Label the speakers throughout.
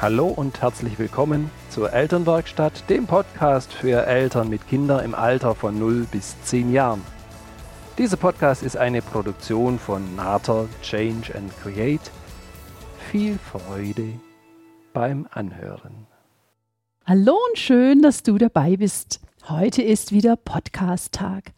Speaker 1: Hallo und herzlich willkommen zur Elternwerkstatt, dem Podcast für Eltern mit Kindern im Alter von 0 bis 10 Jahren. Dieser Podcast ist eine Produktion von Nater Change and Create. Viel Freude beim Anhören.
Speaker 2: Hallo und schön, dass du dabei bist. Heute ist wieder Podcast-Tag.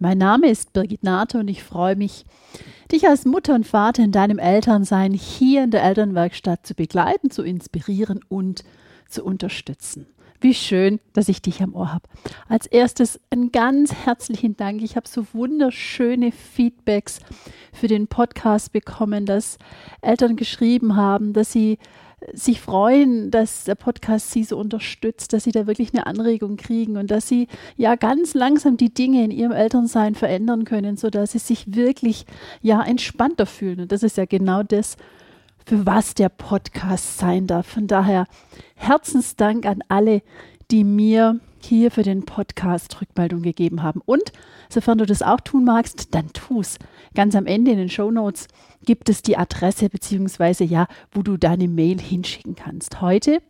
Speaker 2: Mein Name ist Birgit Nater und ich freue mich, dich als Mutter und Vater in deinem Elternsein hier in der Elternwerkstatt zu begleiten, zu inspirieren und zu unterstützen. Wie schön, dass ich dich am Ohr habe. Als erstes einen ganz herzlichen Dank. Ich habe so wunderschöne Feedbacks für den Podcast bekommen, dass Eltern geschrieben haben, dass sie sich freuen, dass der Podcast sie so unterstützt, dass sie da wirklich eine Anregung kriegen und dass sie ja ganz langsam die Dinge in ihrem Elternsein verändern können, sodass sie sich wirklich ja entspannter fühlen. Und das ist ja genau das, für was der Podcast sein darf. Von daher Herzensdank an alle, die mir hier für den Podcast Rückmeldung gegeben haben. Und sofern du das auch tun magst, dann tu's. Ganz am Ende in den Show Notes gibt es die Adresse beziehungsweise ja, wo du deine Mail hinschicken kannst. Heute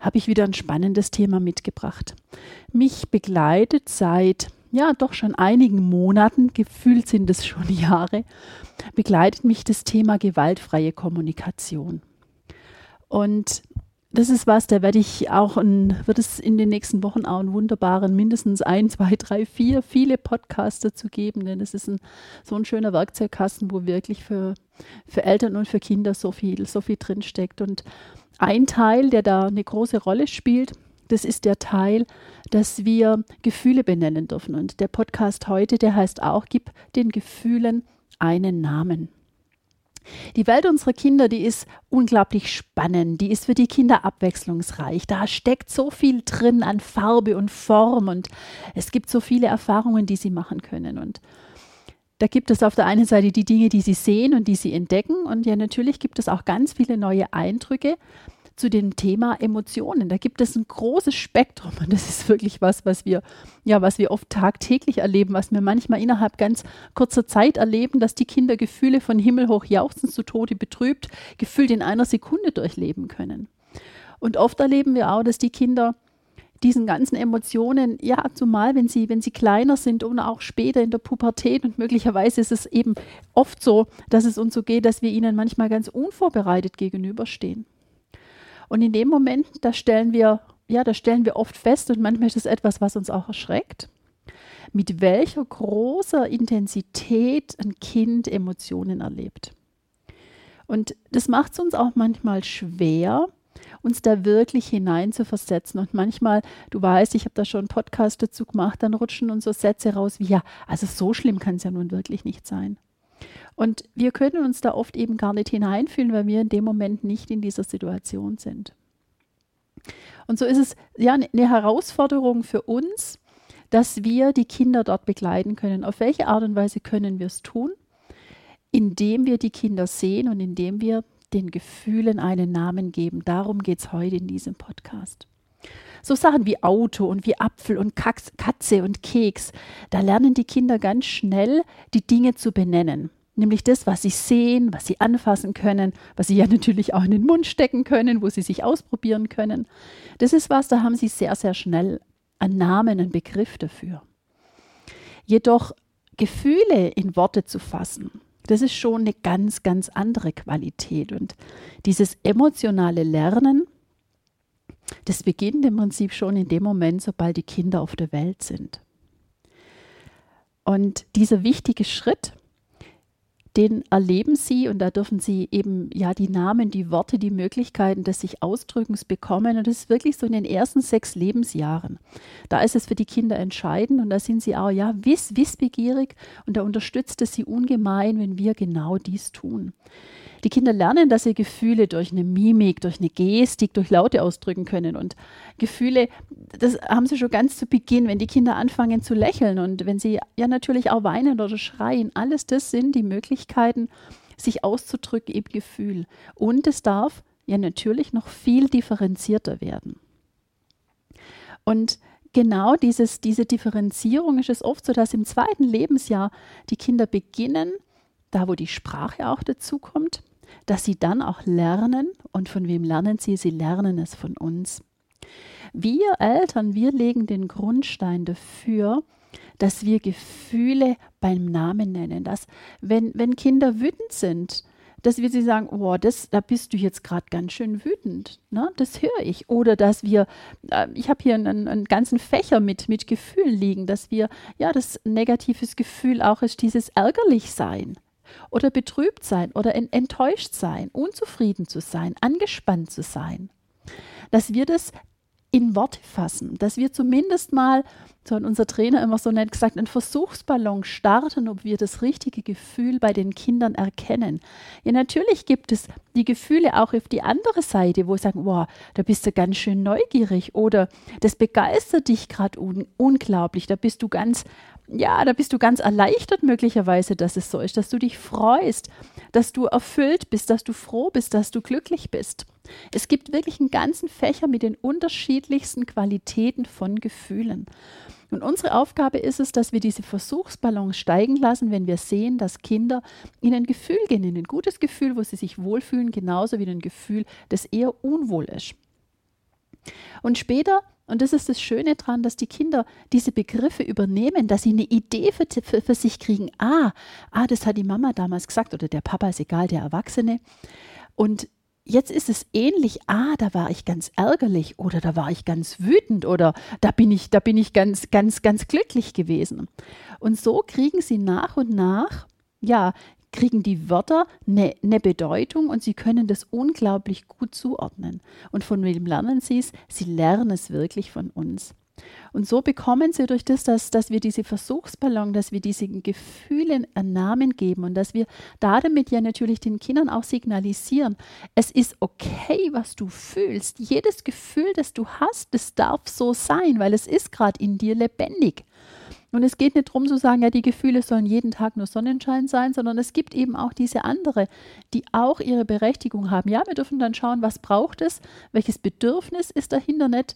Speaker 2: habe ich wieder ein spannendes Thema mitgebracht. Mich begleitet seit ja doch schon einigen Monaten, gefühlt sind es schon Jahre, begleitet mich das Thema gewaltfreie Kommunikation. Und das ist was, da werde ich auch, ein, wird es in den nächsten Wochen auch einen wunderbaren, mindestens ein, zwei, drei, vier, viele Podcasts dazu geben, denn es ist ein, so ein schöner Werkzeugkasten, wo wirklich für, für Eltern und für Kinder so viel, so viel drinsteckt. Und ein Teil, der da eine große Rolle spielt, das ist der Teil, dass wir Gefühle benennen dürfen. Und der Podcast heute, der heißt auch, gib den Gefühlen einen Namen. Die Welt unserer Kinder, die ist unglaublich spannend, die ist für die Kinder abwechslungsreich. Da steckt so viel drin an Farbe und Form und es gibt so viele Erfahrungen, die sie machen können. Und da gibt es auf der einen Seite die Dinge, die sie sehen und die sie entdecken. Und ja, natürlich gibt es auch ganz viele neue Eindrücke, zu dem Thema Emotionen. Da gibt es ein großes Spektrum und das ist wirklich was, was wir, ja, was wir oft tagtäglich erleben, was wir manchmal innerhalb ganz kurzer Zeit erleben, dass die Kinder Gefühle von Himmel hoch jauchzend zu Tode betrübt, gefühlt in einer Sekunde durchleben können. Und oft erleben wir auch, dass die Kinder diesen ganzen Emotionen, ja, zumal wenn sie, wenn sie kleiner sind und auch später in der Pubertät und möglicherweise ist es eben oft so, dass es uns so geht, dass wir ihnen manchmal ganz unvorbereitet gegenüberstehen. Und in dem Moment, da stellen wir, ja, da stellen wir oft fest, und manchmal ist es etwas, was uns auch erschreckt, mit welcher großer Intensität ein Kind Emotionen erlebt. Und das macht es uns auch manchmal schwer, uns da wirklich hineinzuversetzen. Und manchmal, du weißt, ich habe da schon einen Podcast dazu gemacht, dann rutschen uns so Sätze raus wie, ja, also so schlimm kann es ja nun wirklich nicht sein. Und wir können uns da oft eben gar nicht hineinfühlen, weil wir in dem Moment nicht in dieser Situation sind. Und so ist es ja eine Herausforderung für uns, dass wir die Kinder dort begleiten können. Auf welche Art und Weise können wir es tun? Indem wir die Kinder sehen und indem wir den Gefühlen einen Namen geben. Darum geht es heute in diesem Podcast. So Sachen wie Auto und wie Apfel und Katze und Keks, da lernen die Kinder ganz schnell, die Dinge zu benennen nämlich das, was sie sehen, was sie anfassen können, was sie ja natürlich auch in den Mund stecken können, wo sie sich ausprobieren können. Das ist was, da haben sie sehr, sehr schnell einen Namen, einen Begriff dafür. Jedoch Gefühle in Worte zu fassen, das ist schon eine ganz, ganz andere Qualität. Und dieses emotionale Lernen, das beginnt im Prinzip schon in dem Moment, sobald die Kinder auf der Welt sind. Und dieser wichtige Schritt, den erleben sie und da dürfen sie eben ja die Namen, die Worte, die Möglichkeiten des sich Ausdrückens bekommen. Und das ist wirklich so in den ersten sechs Lebensjahren. Da ist es für die Kinder entscheidend und da sind sie auch ja wiss, wissbegierig und da unterstützt es sie ungemein, wenn wir genau dies tun. Die Kinder lernen, dass sie Gefühle durch eine Mimik, durch eine Gestik, durch Laute ausdrücken können. Und Gefühle, das haben sie schon ganz zu Beginn, wenn die Kinder anfangen zu lächeln und wenn sie ja natürlich auch weinen oder schreien. Alles das sind die Möglichkeiten, sich auszudrücken im Gefühl. Und es darf ja natürlich noch viel differenzierter werden. Und genau dieses, diese Differenzierung ist es oft so, dass im zweiten Lebensjahr die Kinder beginnen, da wo die Sprache auch dazu kommt, dass sie dann auch lernen. Und von wem lernen sie? Sie lernen es von uns. Wir Eltern, wir legen den Grundstein dafür, dass wir Gefühle beim Namen nennen. Dass, wenn, wenn Kinder wütend sind, dass wir sie sagen, oh, das, da bist du jetzt gerade ganz schön wütend. Ne? Das höre ich. Oder dass wir, äh, ich habe hier einen, einen, ganzen Fächer mit, mit Gefühlen liegen, dass wir, ja, das negatives Gefühl auch ist dieses ärgerlich sein oder betrübt sein oder enttäuscht sein, unzufrieden zu sein, angespannt zu sein. Dass wir das in Worte fassen, dass wir zumindest mal, so hat unser Trainer immer so nett gesagt, einen Versuchsballon starten, ob wir das richtige Gefühl bei den Kindern erkennen. Ja, natürlich gibt es die Gefühle auch auf die andere Seite, wo sie sagen, wow, da bist du ganz schön neugierig oder das begeistert dich gerade un unglaublich, da bist du ganz ja, da bist du ganz erleichtert möglicherweise, dass es so ist, dass du dich freust, dass du erfüllt bist, dass du froh bist, dass du glücklich bist. Es gibt wirklich einen ganzen Fächer mit den unterschiedlichsten Qualitäten von Gefühlen. Und unsere Aufgabe ist es, dass wir diese Versuchsballons steigen lassen, wenn wir sehen, dass Kinder in ein Gefühl gehen, in ein gutes Gefühl, wo sie sich wohlfühlen, genauso wie in ein Gefühl, das eher unwohl ist. Und später und das ist das Schöne daran, dass die Kinder diese Begriffe übernehmen, dass sie eine Idee für, für, für, sich kriegen. Ah, ah, das hat die Mama damals gesagt oder der Papa ist egal, der Erwachsene. Und jetzt ist es ähnlich. Ah, da war ich ganz ärgerlich oder da war ich ganz wütend oder da bin ich, da bin ich ganz, ganz, ganz glücklich gewesen. Und so kriegen sie nach und nach ja, kriegen die Wörter eine ne Bedeutung und sie können das unglaublich gut zuordnen. Und von wem lernen sie es? Sie lernen es wirklich von uns. Und so bekommen sie durch das, dass, dass wir diese Versuchsballon, dass wir diesen Gefühlen einen Namen geben und dass wir damit ja natürlich den Kindern auch signalisieren, es ist okay, was du fühlst. Jedes Gefühl, das du hast, das darf so sein, weil es ist gerade in dir lebendig. Und es geht nicht darum zu sagen, ja, die Gefühle sollen jeden Tag nur Sonnenschein sein, sondern es gibt eben auch diese andere, die auch ihre Berechtigung haben. Ja, wir dürfen dann schauen, was braucht es, welches Bedürfnis ist dahinter nicht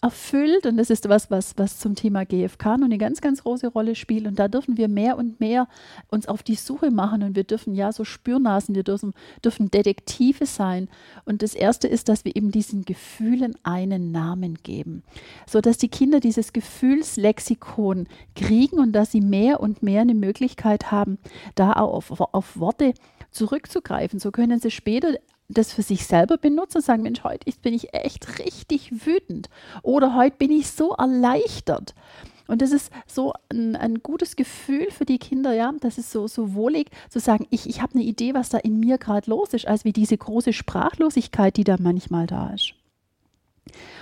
Speaker 2: erfüllt. Und das ist was, was, was zum Thema GFK noch eine ganz, ganz große Rolle spielt. Und da dürfen wir mehr und mehr uns auf die Suche machen. Und wir dürfen ja so Spürnasen, wir dürfen, dürfen Detektive sein. Und das Erste ist, dass wir eben diesen Gefühlen einen Namen geben, sodass die Kinder dieses Gefühlslexikon kriegen und dass sie mehr und mehr eine Möglichkeit haben, da auch auf, auf Worte zurückzugreifen. So können sie später das für sich selber benutzen und sagen, Mensch, heute bin ich echt richtig wütend oder heute bin ich so erleichtert. Und das ist so ein, ein, gutes Gefühl für die Kinder, ja, das ist so, so wohlig zu sagen, ich, ich habe eine Idee, was da in mir gerade los ist, als wie diese große Sprachlosigkeit, die da manchmal da ist.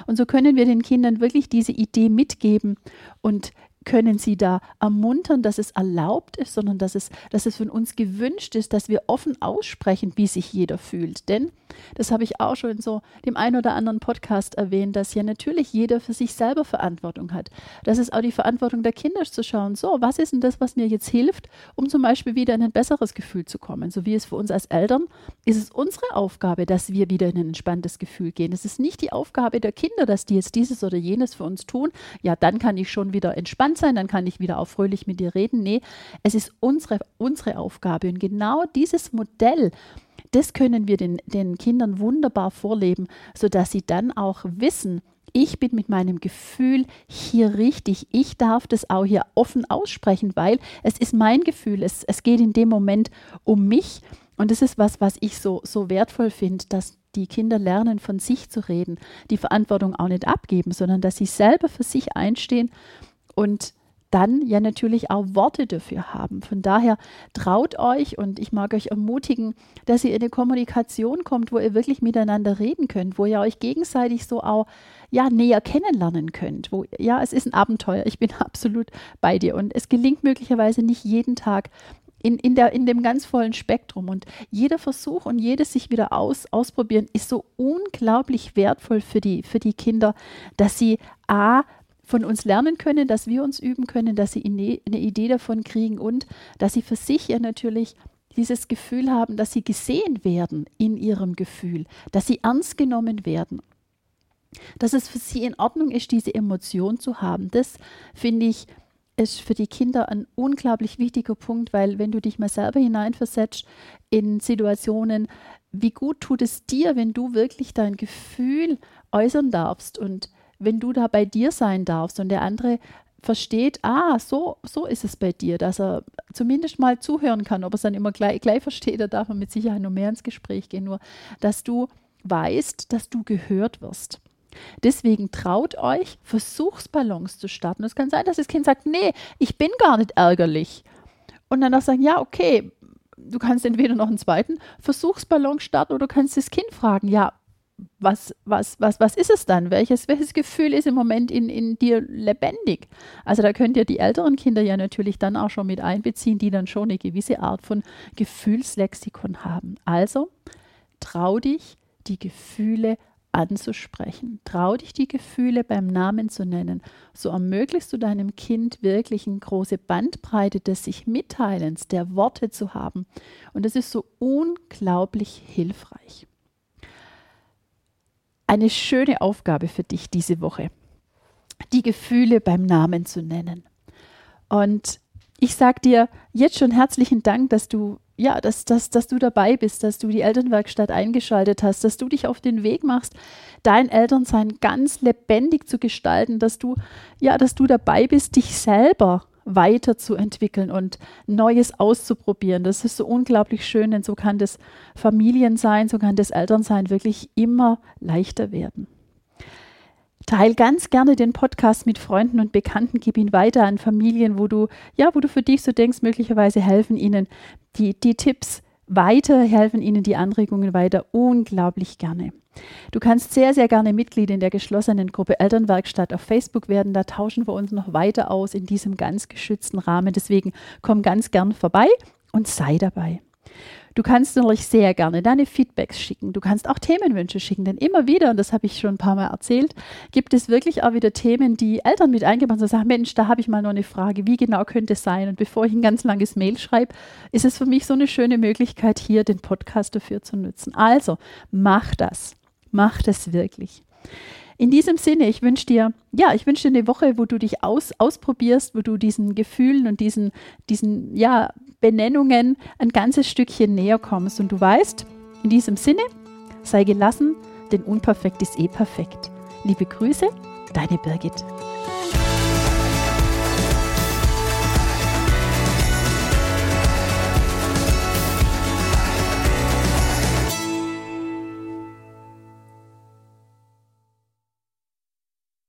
Speaker 2: Und so können wir den Kindern wirklich diese Idee mitgeben und können sie da ermuntern, dass es erlaubt ist, sondern dass es, dass es von uns gewünscht ist, dass wir offen aussprechen, wie sich jeder fühlt. Denn, das habe ich auch schon in so dem einen oder anderen Podcast erwähnt, dass ja natürlich jeder für sich selber Verantwortung hat. Das ist auch die Verantwortung der Kinder zu schauen, so, was ist denn das, was mir jetzt hilft, um zum Beispiel wieder in ein besseres Gefühl zu kommen. So wie es für uns als Eltern ist es unsere Aufgabe, dass wir wieder in ein entspanntes Gefühl gehen. Es ist nicht die Aufgabe der Kinder, dass die jetzt dieses oder jenes für uns tun. Ja, dann kann ich schon wieder entspannt entspannt sein, dann kann ich wieder auch fröhlich mit dir reden. Nee, es ist unsere, unsere Aufgabe. Und genau dieses Modell, das können wir den, den Kindern wunderbar vorleben, sodass sie dann auch wissen, ich bin mit meinem Gefühl hier richtig. Ich darf das auch hier offen aussprechen, weil es ist mein Gefühl. Es, es geht in dem Moment um mich. Und das ist was, was ich so, so wertvoll finde, dass die Kinder lernen, von sich zu reden, die Verantwortung auch nicht abgeben, sondern dass sie selber für sich einstehen und dann ja natürlich auch Worte dafür haben. Von daher traut euch und ich mag euch ermutigen, dass ihr in eine Kommunikation kommt, wo ihr wirklich miteinander reden könnt, wo ihr euch gegenseitig so auch ja näher kennenlernen könnt. Wo ja, es ist ein Abenteuer. Ich bin absolut bei dir und es gelingt möglicherweise nicht jeden Tag. In, in, der, in dem ganz vollen Spektrum. Und jeder Versuch und jedes sich wieder aus, ausprobieren ist so unglaublich wertvoll für die, für die Kinder, dass sie A, von uns lernen können, dass wir uns üben können, dass sie eine Idee davon kriegen und dass sie für sich ja natürlich dieses Gefühl haben, dass sie gesehen werden in ihrem Gefühl, dass sie ernst genommen werden. Dass es für sie in Ordnung ist, diese Emotion zu haben. Das finde ich ist für die Kinder ein unglaublich wichtiger Punkt, weil wenn du dich mal selber hineinversetzt in Situationen, wie gut tut es dir, wenn du wirklich dein Gefühl äußern darfst und wenn du da bei dir sein darfst und der andere versteht, ah, so, so ist es bei dir, dass er zumindest mal zuhören kann. Ob er es dann immer gleich, gleich versteht, da darf man mit Sicherheit noch mehr ins Gespräch gehen, nur dass du weißt, dass du gehört wirst. Deswegen traut euch, Versuchsballons zu starten. Es kann sein, dass das Kind sagt, nee, ich bin gar nicht ärgerlich. Und dann auch sagen, ja, okay, du kannst entweder noch einen zweiten Versuchsballon starten oder du kannst das Kind fragen, ja, was, was, was, was ist es dann? Welches, welches Gefühl ist im Moment in, in dir lebendig? Also da könnt ihr die älteren Kinder ja natürlich dann auch schon mit einbeziehen, die dann schon eine gewisse Art von Gefühlslexikon haben. Also trau dich, die Gefühle anzusprechen. Trau dich, die Gefühle beim Namen zu nennen. So ermöglichst du deinem Kind wirklich eine große Bandbreite des sich Mitteilens, der Worte zu haben. Und das ist so unglaublich hilfreich. Eine schöne Aufgabe für dich diese Woche, die Gefühle beim Namen zu nennen. Und ich sage dir jetzt schon herzlichen Dank, dass du ja, dass, dass, dass du dabei bist, dass du die Elternwerkstatt eingeschaltet hast, dass du dich auf den Weg machst, dein Elternsein ganz lebendig zu gestalten, dass du, ja, dass du dabei bist, dich selber weiterzuentwickeln und Neues auszuprobieren. Das ist so unglaublich schön, denn so kann das Familiensein, so kann das Elternsein wirklich immer leichter werden. Teil ganz gerne den Podcast mit Freunden und Bekannten, gib ihn weiter an Familien, wo du, ja, wo du für dich so denkst, möglicherweise helfen ihnen die, die Tipps weiter, helfen ihnen die Anregungen weiter, unglaublich gerne. Du kannst sehr, sehr gerne Mitglied in der geschlossenen Gruppe Elternwerkstatt auf Facebook werden. Da tauschen wir uns noch weiter aus in diesem ganz geschützten Rahmen. Deswegen komm ganz gern vorbei und sei dabei. Du kannst natürlich sehr gerne deine Feedbacks schicken. Du kannst auch Themenwünsche schicken, denn immer wieder, und das habe ich schon ein paar Mal erzählt, gibt es wirklich auch wieder Themen, die Eltern mit eingebaut haben und sagen, Mensch, da habe ich mal noch eine Frage, wie genau könnte es sein? Und bevor ich ein ganz langes Mail schreibe, ist es für mich so eine schöne Möglichkeit, hier den Podcast dafür zu nutzen. Also, mach das. Mach das wirklich. In diesem Sinne, ich wünsche dir, ja, ich wünsche dir eine Woche, wo du dich aus, ausprobierst, wo du diesen Gefühlen und diesen, diesen, ja, Benennungen ein ganzes Stückchen näher kommst. Und du weißt, in diesem Sinne, sei gelassen, denn unperfekt ist eh perfekt. Liebe Grüße, deine Birgit.